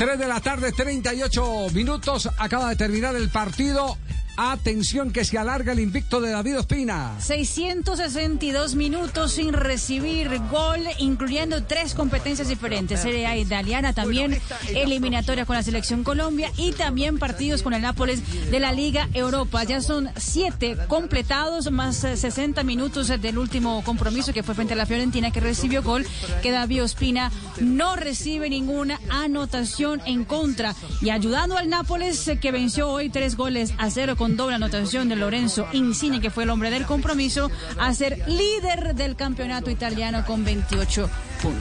3 de la tarde, 38 minutos. Acaba de terminar el partido. Atención que se alarga el invicto de David Ospina. 662 minutos sin recibir gol, incluyendo tres competencias diferentes. Serie A italiana también, eliminatoria con la selección Colombia y también partidos con el Nápoles de la Liga Europa. Ya son siete completados, más 60 minutos del último compromiso que fue frente a la Fiorentina que recibió gol, que David Ospina no recibe ninguna anotación en contra. Y ayudando al Nápoles que venció hoy tres goles a cero con doble anotación de Lorenzo Insigne, que fue el hombre del compromiso, a ser líder del campeonato italiano con 28 puntos.